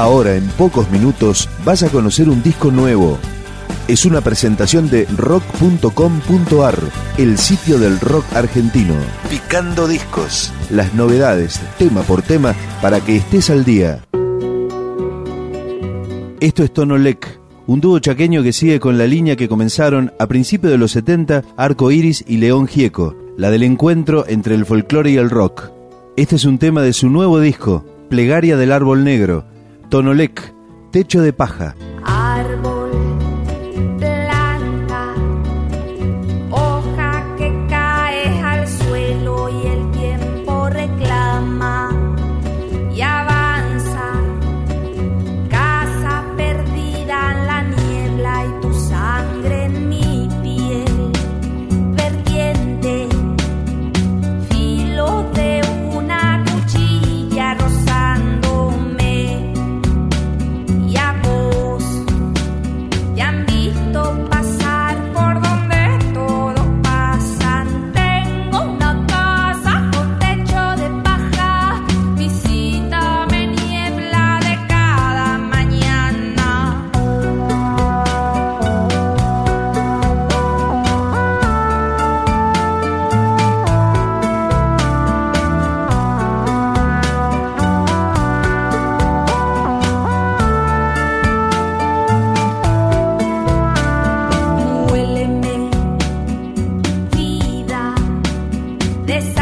Ahora, en pocos minutos, vas a conocer un disco nuevo. Es una presentación de rock.com.ar, el sitio del rock argentino. Picando discos. Las novedades, tema por tema, para que estés al día. Esto es Tonolec, un dúo chaqueño que sigue con la línea que comenzaron a principios de los 70 Arco Iris y León Gieco, la del encuentro entre el folclore y el rock. Este es un tema de su nuevo disco, Plegaria del Árbol Negro, Tonolec, Techo de Paja. de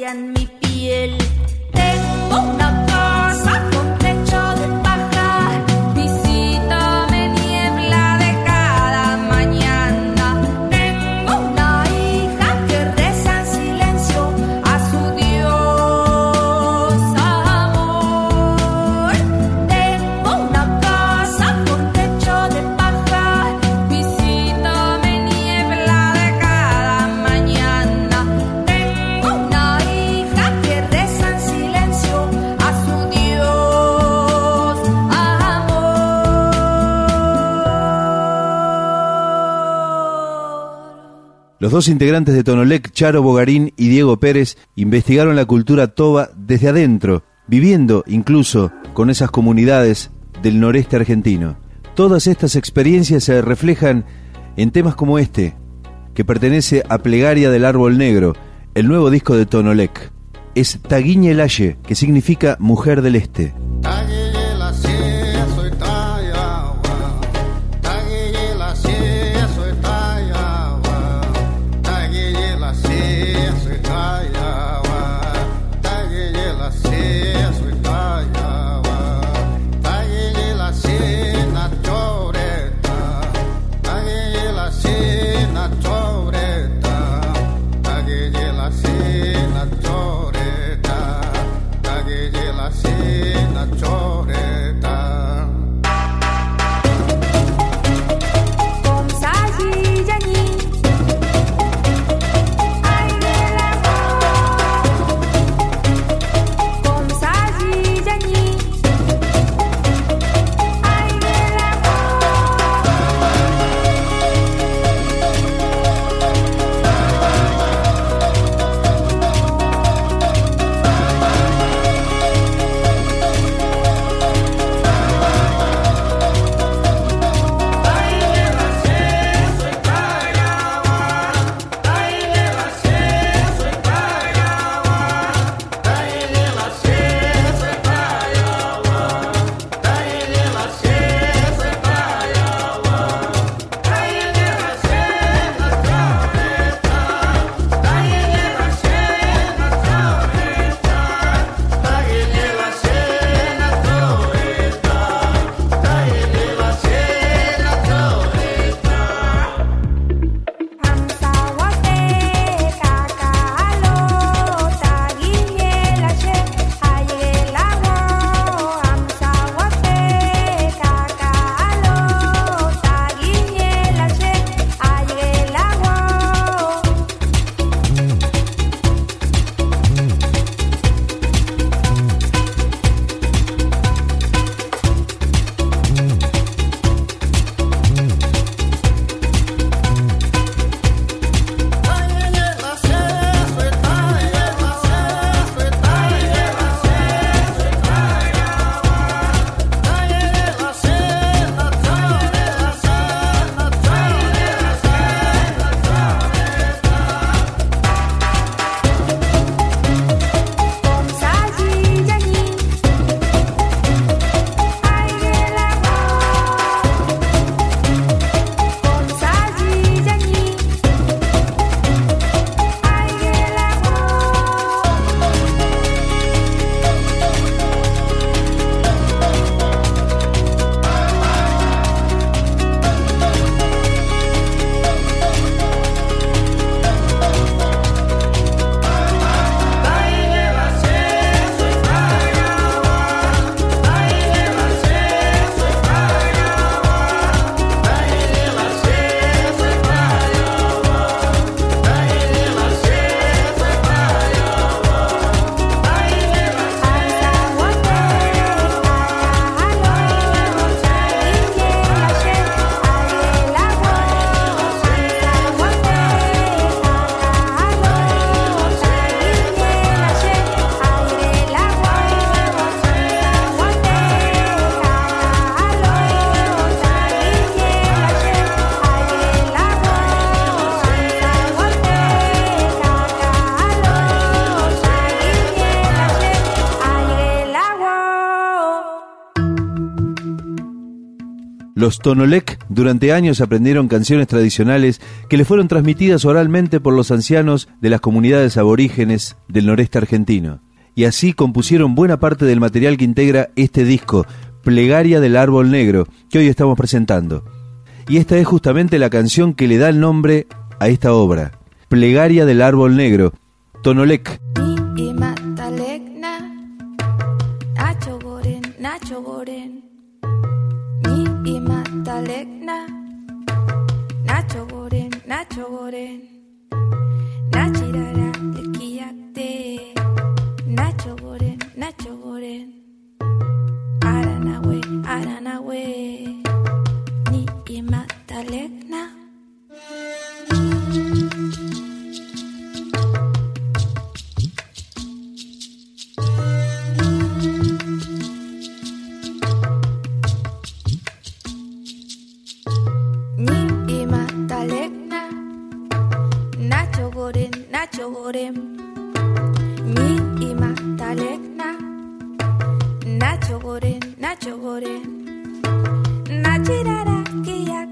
acarician mi piel. Los dos integrantes de Tonolec, Charo Bogarín y Diego Pérez, investigaron la cultura toba desde adentro, viviendo incluso con esas comunidades del noreste argentino. Todas estas experiencias se reflejan en temas como este, que pertenece a Plegaria del Árbol Negro, el nuevo disco de Tonolec. Es Taguiñe Laye, que significa Mujer del Este. Los Tonolec durante años aprendieron canciones tradicionales que les fueron transmitidas oralmente por los ancianos de las comunidades aborígenes del noreste argentino. Y así compusieron buena parte del material que integra este disco, Plegaria del Árbol Negro, que hoy estamos presentando. Y esta es justamente la canción que le da el nombre a esta obra, Plegaria del Árbol Negro, Tonolec. Nacho Warden, Nacho Warden. Nacho gorem, nacho gorem Nachirara kiyak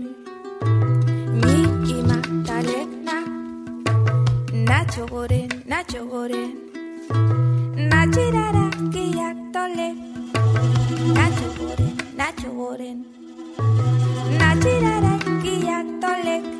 wiem. Mi i Magdalena, Nacho Gorén, Nacho Gorén, Nachirara, Kiatole, Nacho Gorén, Nacho Gorén, Nachirara, Kiatole.